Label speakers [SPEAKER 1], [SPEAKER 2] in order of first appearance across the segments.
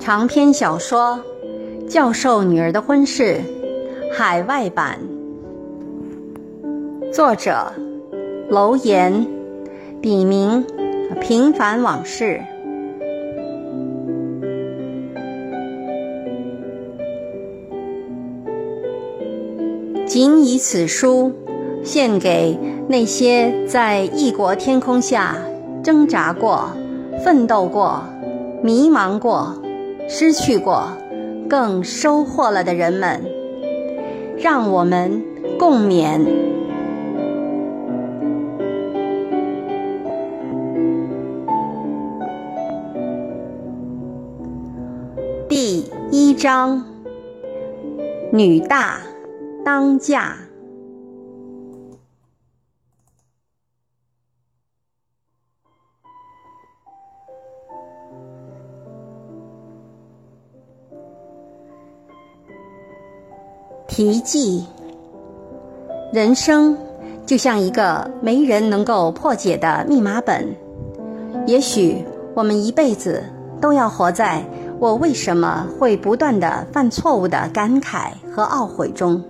[SPEAKER 1] 长篇小说《教授女儿的婚事》海外版，作者楼岩，笔名平凡往事。仅以此书献给那些在异国天空下挣扎过、奋斗过、迷茫过。失去过，更收获了的人们，让我们共勉。第一章：女大当嫁。题记：人生就像一个没人能够破解的密码本。也许我们一辈子都要活在我为什么会不断的犯错误的感慨和懊悔中，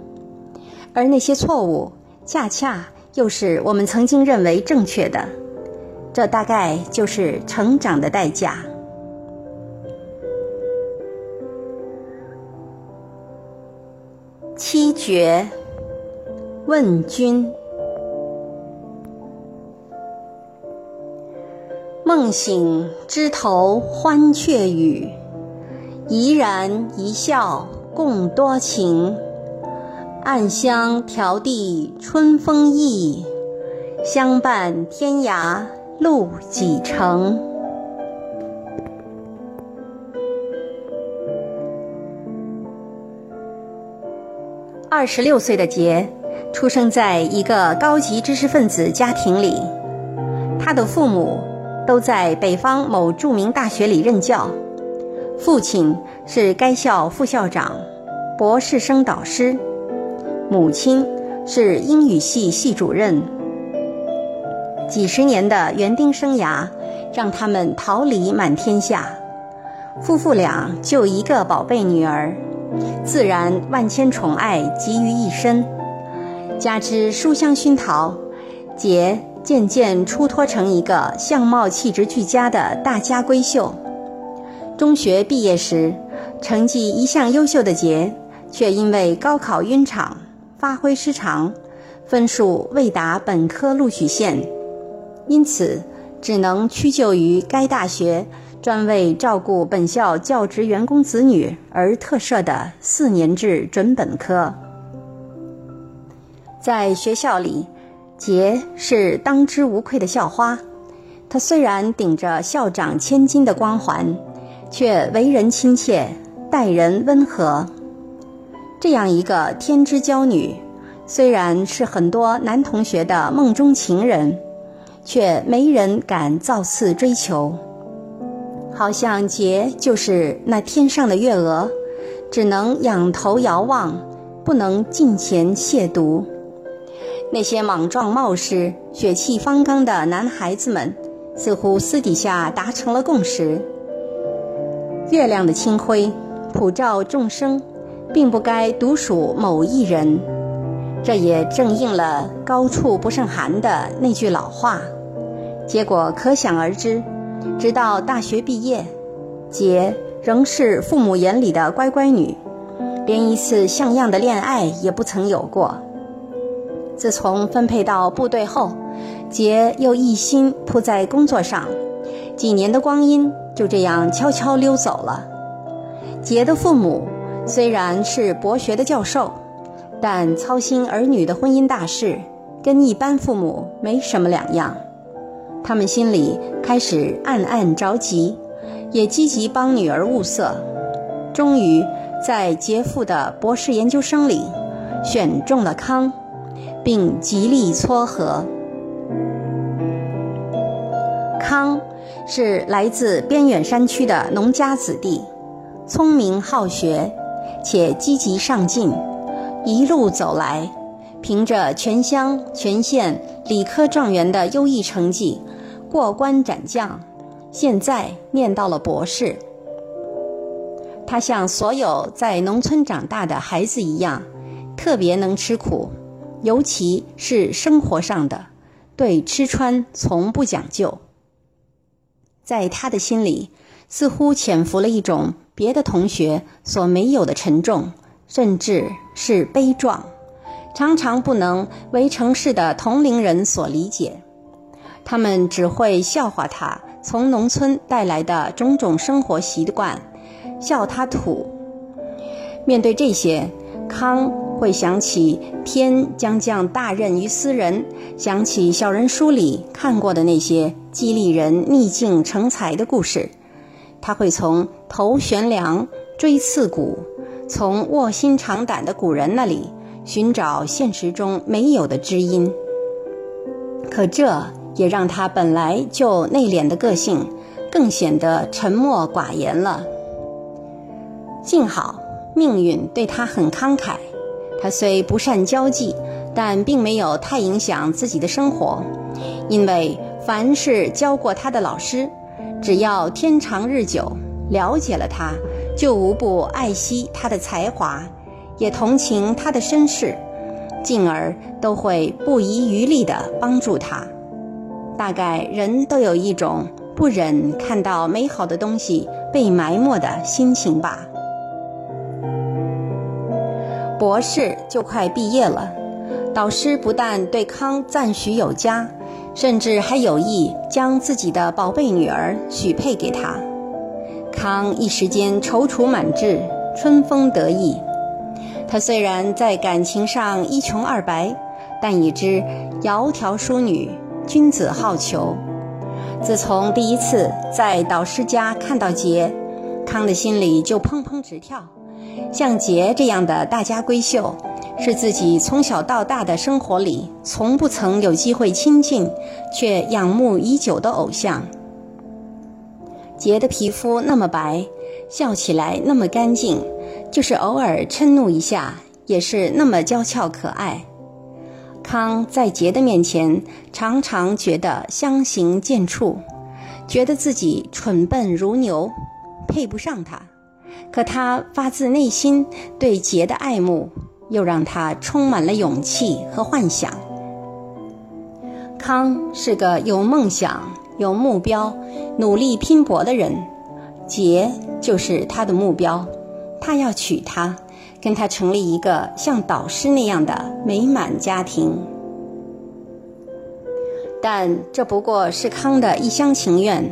[SPEAKER 1] 而那些错误恰恰又是我们曾经认为正确的。这大概就是成长的代价。七绝问君，梦醒枝头欢雀语，怡然一笑共多情。暗香迢递春风意，相伴天涯路几程。二十六岁的杰，出生在一个高级知识分子家庭里。他的父母都在北方某著名大学里任教，父亲是该校副校长、博士生导师，母亲是英语系系主任。几十年的园丁生涯，让他们桃李满天下。夫妇俩就一个宝贝女儿。自然万千宠爱集于一身，加之书香熏陶，杰渐渐出脱成一个相貌气质俱佳的大家闺秀。中学毕业时，成绩一向优秀的杰，却因为高考晕场、发挥失常，分数未达本科录取线，因此只能屈就于该大学。专为照顾本校教职员工子女而特设的四年制准本科，在学校里，杰是当之无愧的校花。她虽然顶着校长千金的光环，却为人亲切，待人温和。这样一个天之娇女，虽然是很多男同学的梦中情人，却没人敢造次追求。好像杰就是那天上的月娥，只能仰头遥望，不能近前亵渎。那些莽撞冒失、血气方刚的男孩子们，似乎私底下达成了共识：月亮的清辉普照众生，并不该独属某一人。这也正应了“高处不胜寒”的那句老话。结果可想而知。直到大学毕业，杰仍是父母眼里的乖乖女，连一次像样的恋爱也不曾有过。自从分配到部队后，杰又一心扑在工作上，几年的光阴就这样悄悄溜走了。杰的父母虽然是博学的教授，但操心儿女的婚姻大事，跟一般父母没什么两样。他们心里开始暗暗着急，也积极帮女儿物色，终于在杰父的博士研究生里选中了康，并极力撮合。康是来自边远山区的农家子弟，聪明好学，且积极上进，一路走来，凭着全乡全县理科状元的优异成绩，过关斩将，现在念到了博士。他像所有在农村长大的孩子一样，特别能吃苦，尤其是生活上的，对吃穿从不讲究。在他的心里，似乎潜伏了一种别的同学所没有的沉重，甚至是悲壮，常常不能为城市的同龄人所理解。他们只会笑话他从农村带来的种种生活习惯。笑他土。面对这些，康会想起天将降大任于斯人，想起小人书里看过的那些激励人逆境成才的故事。他会从头悬梁锥刺股，从卧薪尝胆的古人那里寻找现实中没有的知音。可这也让他本来就内敛的个性，更显得沉默寡言了。幸好命运对他很慷慨，他虽不善交际，但并没有太影响自己的生活，因为凡是教过他的老师，只要天长日久，了解了他，就无不爱惜他的才华，也同情他的身世，进而都会不遗余力地帮助他。大概人都有一种不忍看到美好的东西被埋没的心情吧。博士就快毕业了，导师不但对康赞许有加，甚至还有意将自己的宝贝女儿许配给他。康一时间踌躇满志，春风得意。他虽然在感情上一穷二白，但已知窈窕淑女，君子好逑。自从第一次在导师家看到杰，康的心里就砰砰直跳。像杰这样的大家闺秀，是自己从小到大的生活里从不曾有机会亲近，却仰慕已久的偶像。杰的皮肤那么白，笑起来那么干净，就是偶尔嗔怒一下，也是那么娇俏可爱。康在杰的面前，常常觉得相形见绌，觉得自己蠢笨如牛，配不上他。可他发自内心对杰的爱慕，又让他充满了勇气和幻想。康是个有梦想、有目标、努力拼搏的人，杰就是他的目标。他要娶她，跟他成立一个像导师那样的美满家庭。但这不过是康的一厢情愿。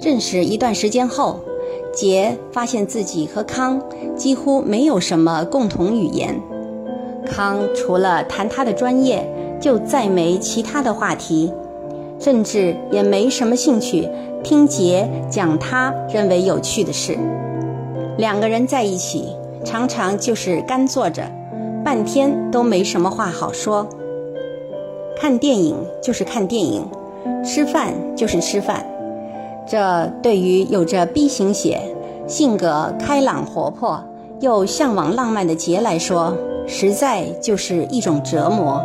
[SPEAKER 1] 认识一段时间后。杰发现自己和康几乎没有什么共同语言，康除了谈他的专业，就再没其他的话题，甚至也没什么兴趣听杰讲他认为有趣的事。两个人在一起，常常就是干坐着，半天都没什么话好说。看电影就是看电影，吃饭就是吃饭。这对于有着 B 型血、性格开朗活泼又向往浪漫的杰来说，实在就是一种折磨。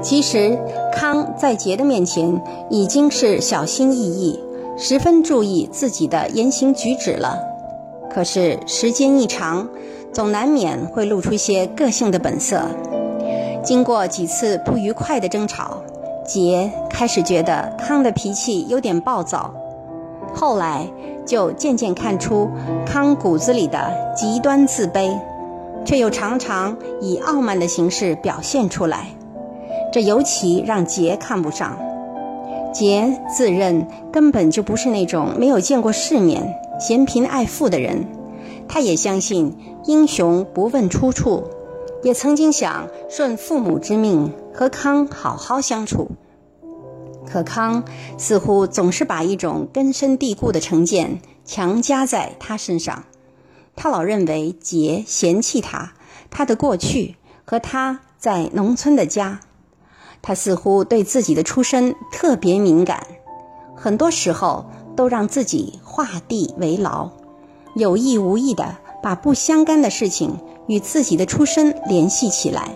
[SPEAKER 1] 其实，康在杰的面前已经是小心翼翼、十分注意自己的言行举止了。可是时间一长，总难免会露出些个性的本色。经过几次不愉快的争吵。杰开始觉得康的脾气有点暴躁，后来就渐渐看出康骨子里的极端自卑，却又常常以傲慢的形式表现出来，这尤其让杰看不上。杰自认根本就不是那种没有见过世面、嫌贫爱富的人，他也相信英雄不问出处。也曾经想顺父母之命和康好好相处，可康似乎总是把一种根深蒂固的成见强加在他身上。他老认为杰嫌弃他，他的过去和他在农村的家。他似乎对自己的出身特别敏感，很多时候都让自己画地为牢，有意无意的把不相干的事情。与自己的出身联系起来。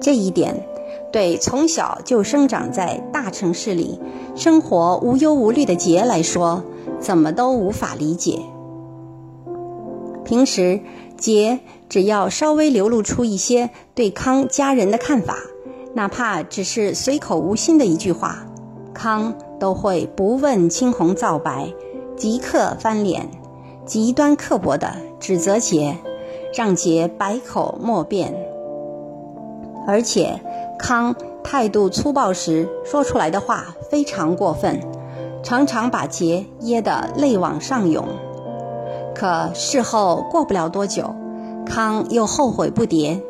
[SPEAKER 1] 这一点，对从小就生长在大城市里、生活无忧无虑的杰来说，怎么都无法理解。平时，杰只要稍微流露出一些对康家人的看法，哪怕只是随口无心的一句话，康都会不问青红皂白，即刻翻脸，极端刻薄地指责杰，让杰百口莫辩。而且，康态度粗暴时说出来的话非常过分，常常把杰噎得泪往上涌。可事后过不了多久，康又后悔不迭，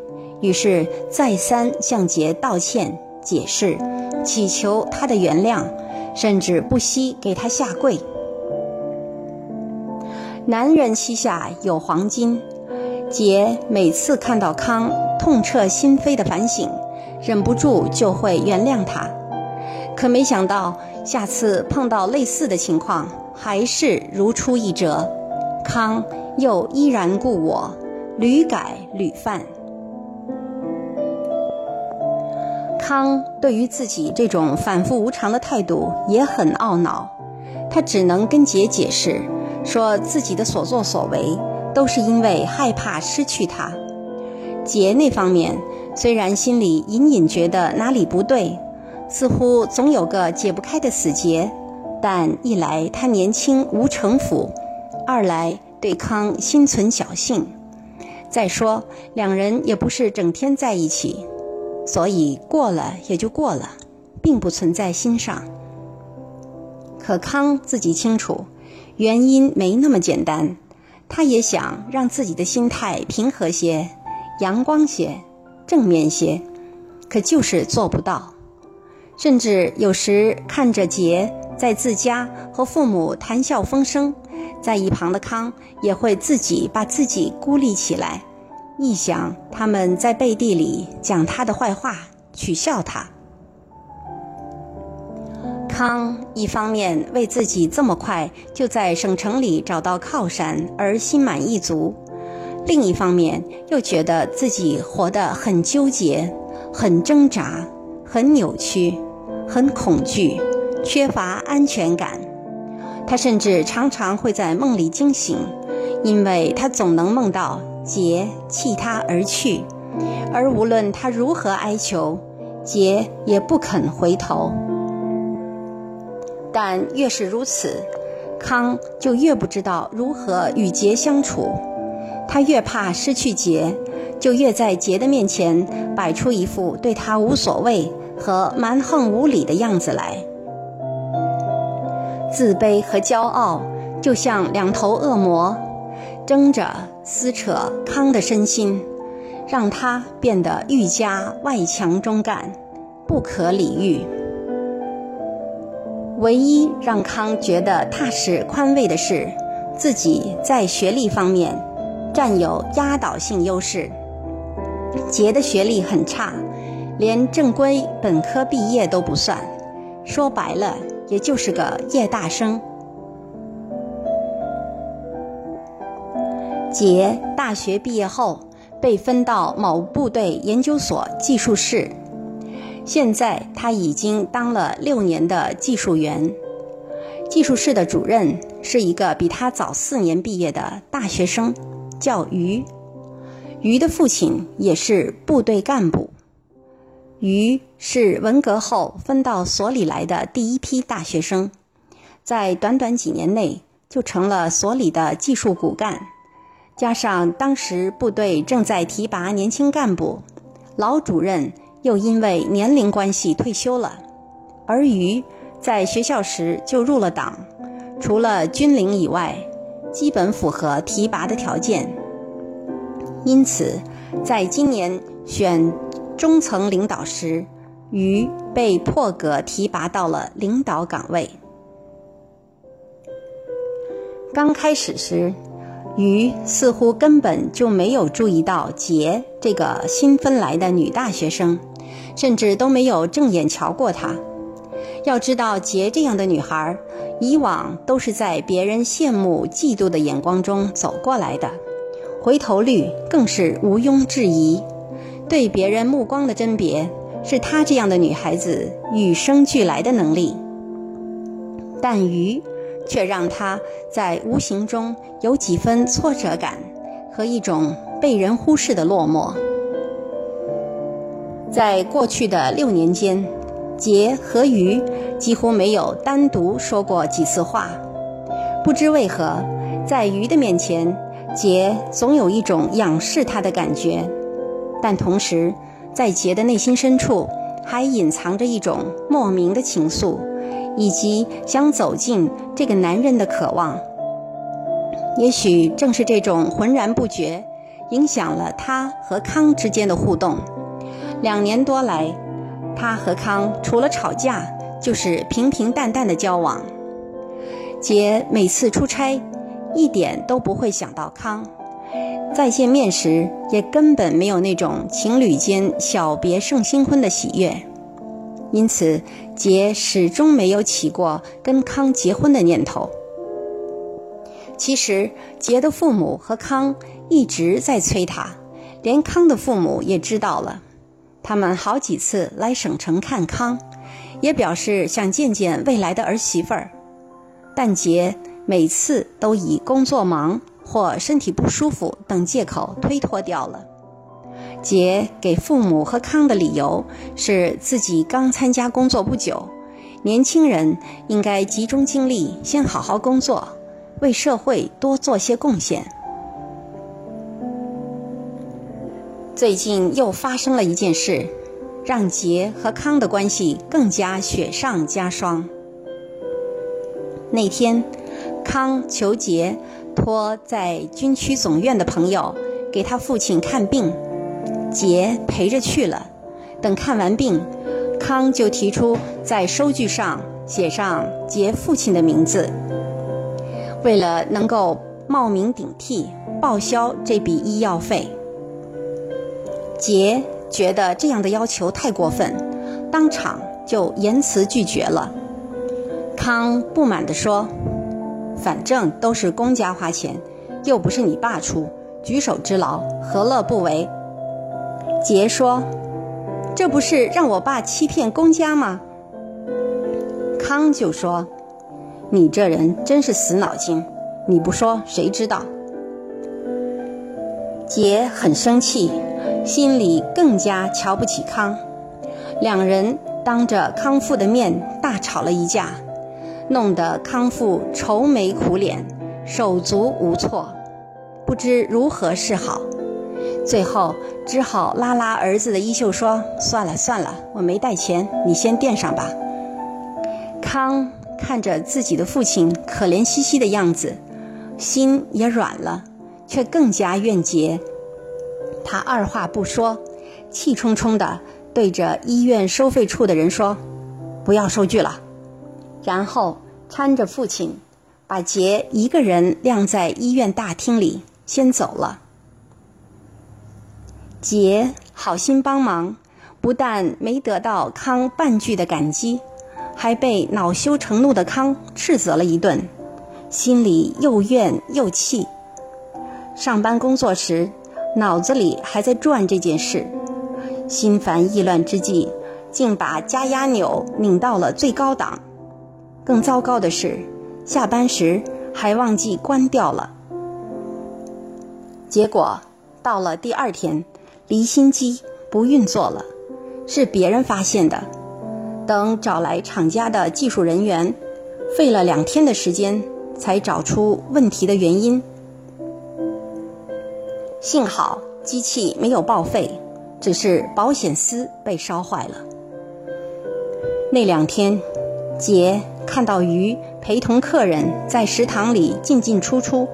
[SPEAKER 1] 于是再三向杰道歉、解释，祈求他的原谅，甚至不惜给他下跪。男人膝下有黄金。杰每次看到康痛彻心扉的反省，忍不住就会原谅他。可没想到，下次碰到类似的情况，还是如出一辙，康又依然故我，屡改屡犯。康对于自己这种反复无常的态度也很懊恼，他只能跟杰解释，说自己的所作所为。都是因为害怕失去他。杰那方面虽然心里隐隐觉得哪里不对，似乎总有个解不开的死结，但一来他年轻无城府，二来对康心存侥幸，再说两人也不是整天在一起，所以过了也就过了，并不存在心上。可康自己清楚，原因没那么简单。他也想让自己的心态平和些、阳光些、正面些，可就是做不到。甚至有时看着杰在自家和父母谈笑风生，在一旁的康也会自己把自己孤立起来，臆想他们在背地里讲他的坏话，取笑他。康一方面为自己这么快就在省城里找到靠山而心满意足，另一方面又觉得自己活得很纠结、很挣扎、很扭曲、很恐惧，缺乏安全感。他甚至常常会在梦里惊醒，因为他总能梦到杰弃他而去，而无论他如何哀求，杰也不肯回头。但越是如此，康就越不知道如何与杰相处。他越怕失去杰，就越在杰的面前摆出一副对他无所谓和蛮横无理的样子来。自卑和骄傲就像两头恶魔，争着撕扯康的身心，让他变得愈加外强中干，不可理喻。唯一让康觉得踏实宽慰的是，自己在学历方面占有压倒性优势。杰的学历很差，连正规本科毕业都不算，说白了也就是个夜大生。杰大学毕业后被分到某部队研究所技术室。现在他已经当了六年的技术员，技术室的主任是一个比他早四年毕业的大学生，叫于。于的父亲也是部队干部。于是文革后分到所里来的第一批大学生，在短短几年内就成了所里的技术骨干。加上当时部队正在提拔年轻干部，老主任。又因为年龄关系退休了，而于在学校时就入了党，除了军龄以外，基本符合提拔的条件。因此，在今年选中层领导时，于被破格提拔到了领导岗位。刚开始时，于似乎根本就没有注意到杰这个新分来的女大学生。甚至都没有正眼瞧过她。要知道，杰这样的女孩，以往都是在别人羡慕、嫉妒的眼光中走过来的，回头率更是毋庸置疑。对别人目光的甄别，是她这样的女孩子与生俱来的能力。但鱼却让她在无形中有几分挫折感和一种被人忽视的落寞。在过去的六年间，杰和鱼几乎没有单独说过几次话。不知为何，在鱼的面前，杰总有一种仰视他的感觉。但同时，在杰的内心深处，还隐藏着一种莫名的情愫，以及想走进这个男人的渴望。也许正是这种浑然不觉，影响了他和康之间的互动。两年多来，他和康除了吵架，就是平平淡淡的交往。杰每次出差，一点都不会想到康。再见面时，也根本没有那种情侣间小别胜新婚的喜悦，因此杰始终没有起过跟康结婚的念头。其实，杰的父母和康一直在催他，连康的父母也知道了，他们好几次来省城看康，也表示想见见未来的儿媳妇儿，但杰每次都以工作忙。或身体不舒服等借口推脱掉了。杰给父母和康的理由是自己刚参加工作不久，年轻人应该集中精力先好好工作，为社会多做些贡献。最近又发生了一件事，让杰和康的关系更加雪上加霜。那天，康求杰。托在军区总院的朋友给他父亲看病，杰陪着去了。等看完病，康就提出在收据上写上杰父亲的名字，为了能够冒名顶替报销这笔医药费。杰觉得这样的要求太过分，当场就严词拒绝了。康不满地说。反正都是公家花钱，又不是你爸出，举手之劳，何乐不为？杰说：“这不是让我爸欺骗公家吗？”康就说：“你这人真是死脑筋，你不说谁知道？”杰很生气，心里更加瞧不起康，两人当着康父的面大吵了一架。弄得康父愁眉苦脸，手足无措，不知如何是好。最后只好拉拉儿子的衣袖说：“算了算了，我没带钱，你先垫上吧。”康看着自己的父亲可怜兮兮的样子，心也软了，却更加怨结。他二话不说，气冲冲地对着医院收费处的人说：“不要收据了。”然后搀着父亲，把杰一个人晾在医院大厅里，先走了。杰好心帮忙，不但没得到康半句的感激，还被恼羞成怒的康斥责了一顿，心里又怨又气。上班工作时，脑子里还在转这件事，心烦意乱之际，竟把加压钮拧到了最高档。更糟糕的是，下班时还忘记关掉了。结果到了第二天，离心机不运作了，是别人发现的。等找来厂家的技术人员，费了两天的时间才找出问题的原因。幸好机器没有报废，只是保险丝被烧坏了。那两天，杰。看到鱼陪同客人在食堂里进进出出，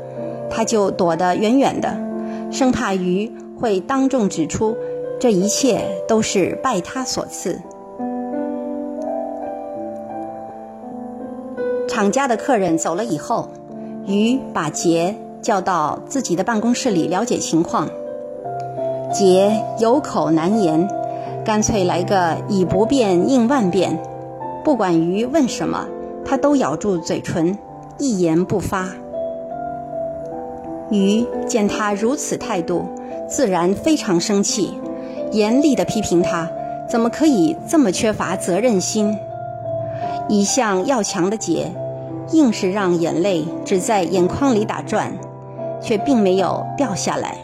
[SPEAKER 1] 他就躲得远远的，生怕鱼会当众指出这一切都是拜他所赐。厂家的客人走了以后，鱼把杰叫到自己的办公室里了解情况。杰有口难言，干脆来个以不变应万变，不管鱼问什么。他都咬住嘴唇，一言不发。鱼见他如此态度，自然非常生气，严厉地批评他，怎么可以这么缺乏责任心？一向要强的桀，硬是让眼泪只在眼眶里打转，却并没有掉下来。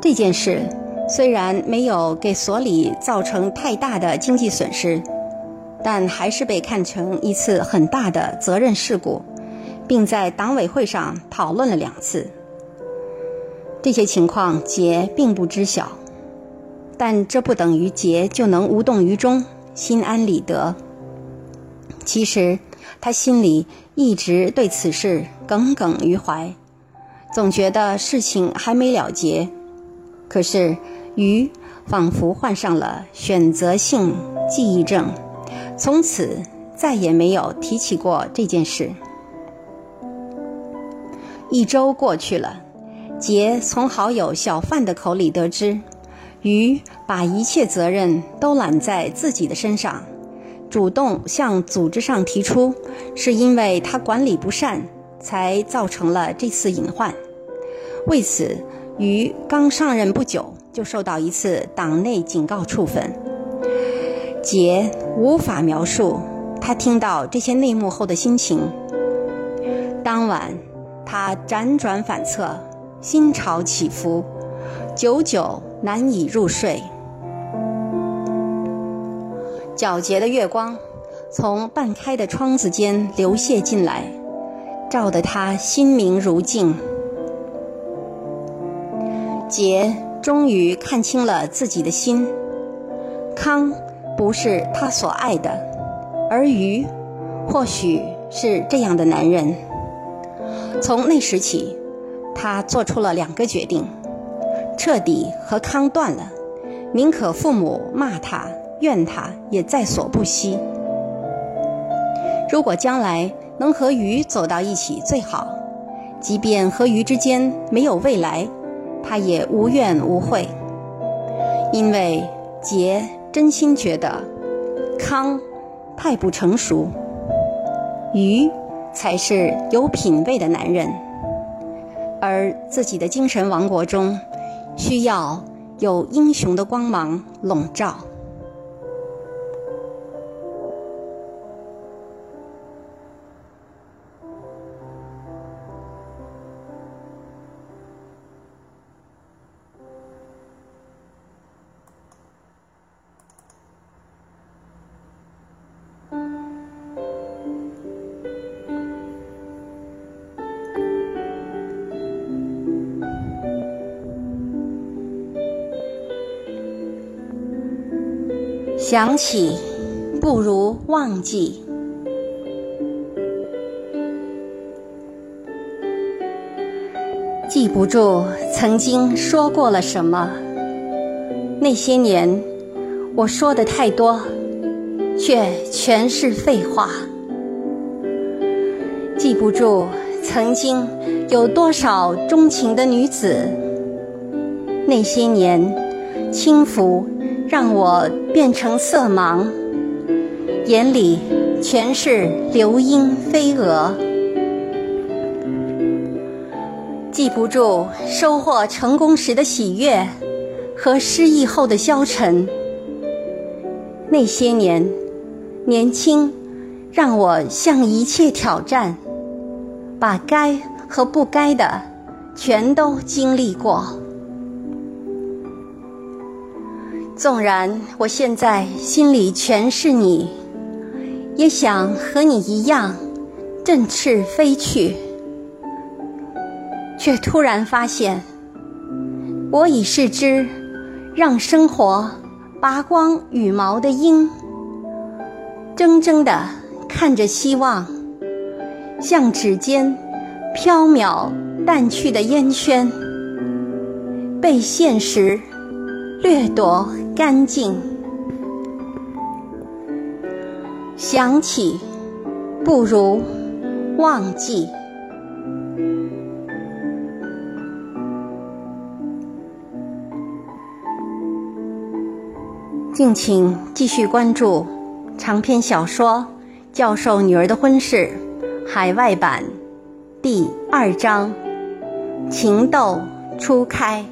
[SPEAKER 1] 这件事虽然没有给所里造成太大的经济损失。但还是被看成一次很大的责任事故，并在党委会上讨论了两次。这些情况杰并不知晓，但这不等于杰就能无动于衷、心安理得。其实他心里一直对此事耿耿于怀，总觉得事情还没了结。可是鱼仿佛患上了选择性记忆症。从此再也没有提起过这件事。一周过去了，杰从好友小范的口里得知，鱼把一切责任都揽在自己的身上，主动向组织上提出，是因为他管理不善，才造成了这次隐患。为此，于刚上任不久就受到一次党内警告处分。杰无法描述他听到这些内幕后的心情。当晚，他辗转反侧，心潮起伏，久久难以入睡。皎洁的月光从半开的窗子间流泻进来，照得他心明如镜。杰终于看清了自己的心，康。不是他所爱的，而鱼，或许是这样的男人。从那时起，他做出了两个决定：彻底和康断了，宁可父母骂他、怨他，也在所不惜。如果将来能和鱼走到一起最好，即便和鱼之间没有未来，他也无怨无悔，因为杰。真心觉得康太不成熟，鱼才是有品位的男人，而自己的精神王国中需要有英雄的光芒笼罩。想起不如忘记，记不住曾经说过了什么。那些年我说的太多，却全是废话。记不住曾经有多少钟情的女子。那些年轻浮。让我变成色盲，眼里全是流莺飞蛾，记不住收获成功时的喜悦和失意后的消沉。那些年，年轻让我向一切挑战，把该和不该的全都经历过。纵然我现在心里全是你，也想和你一样振翅飞去，却突然发现，我已是只让生活拔光羽毛的鹰，怔怔地看着希望，像指尖飘渺淡去的烟圈，被现实掠夺。干净，想起不如忘记。敬请继续关注长篇小说《教授女儿的婚事》海外版第二章：情窦初开。